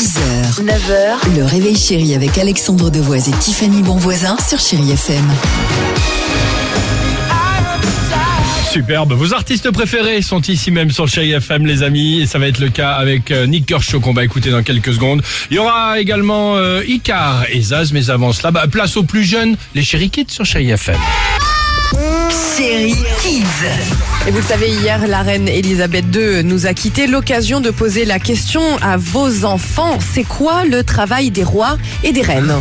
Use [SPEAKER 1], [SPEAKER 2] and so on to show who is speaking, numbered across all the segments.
[SPEAKER 1] 6h, 9h, le réveil chéri avec Alexandre Devoise et Tiffany Bonvoisin sur Chéri FM.
[SPEAKER 2] Superbe. Vos artistes préférés sont ici même sur Chéri FM, les amis. Et ça va être le cas avec euh, Nick Kershaw qu'on va écouter dans quelques secondes. Il y aura également euh, Icar et Zaz, mais avant cela, bah, place aux plus jeunes, les Chéri Kids sur Chéri FM.
[SPEAKER 1] Chéri Kids.
[SPEAKER 3] Et vous le savez, hier, la reine Elisabeth II nous a quitté. L'occasion de poser la question à vos enfants. C'est quoi le travail des rois et des reines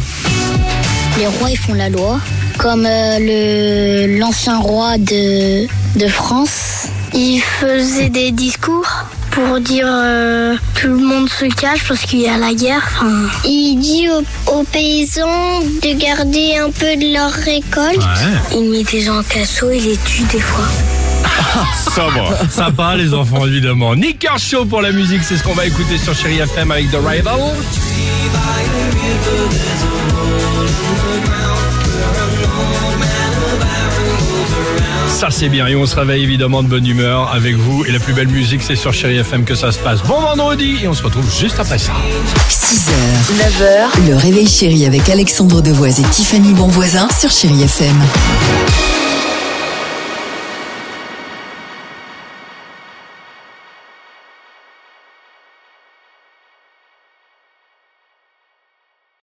[SPEAKER 4] Les rois, ils font la loi. Comme euh, le l'ancien roi de, de France. Il faisait des discours pour dire euh, tout le monde se cache parce qu'il y a la guerre. Enfin, il dit aux, aux paysans de garder un peu de leur récolte. Il met des gens en casseau et les tue des fois.
[SPEAKER 2] Sobre. Sympa, les enfants, évidemment. Nick Kershaw pour la musique, c'est ce qu'on va écouter sur Chéri FM avec The Rival. Ça c'est bien et on se réveille évidemment de bonne humeur avec vous et la plus belle musique c'est sur Chéri FM que ça se passe. Bon vendredi et on se retrouve juste après ça.
[SPEAKER 1] 6h, 9h, le réveil chéri avec Alexandre Devoise et Tiffany Bonvoisin sur Chéri FM.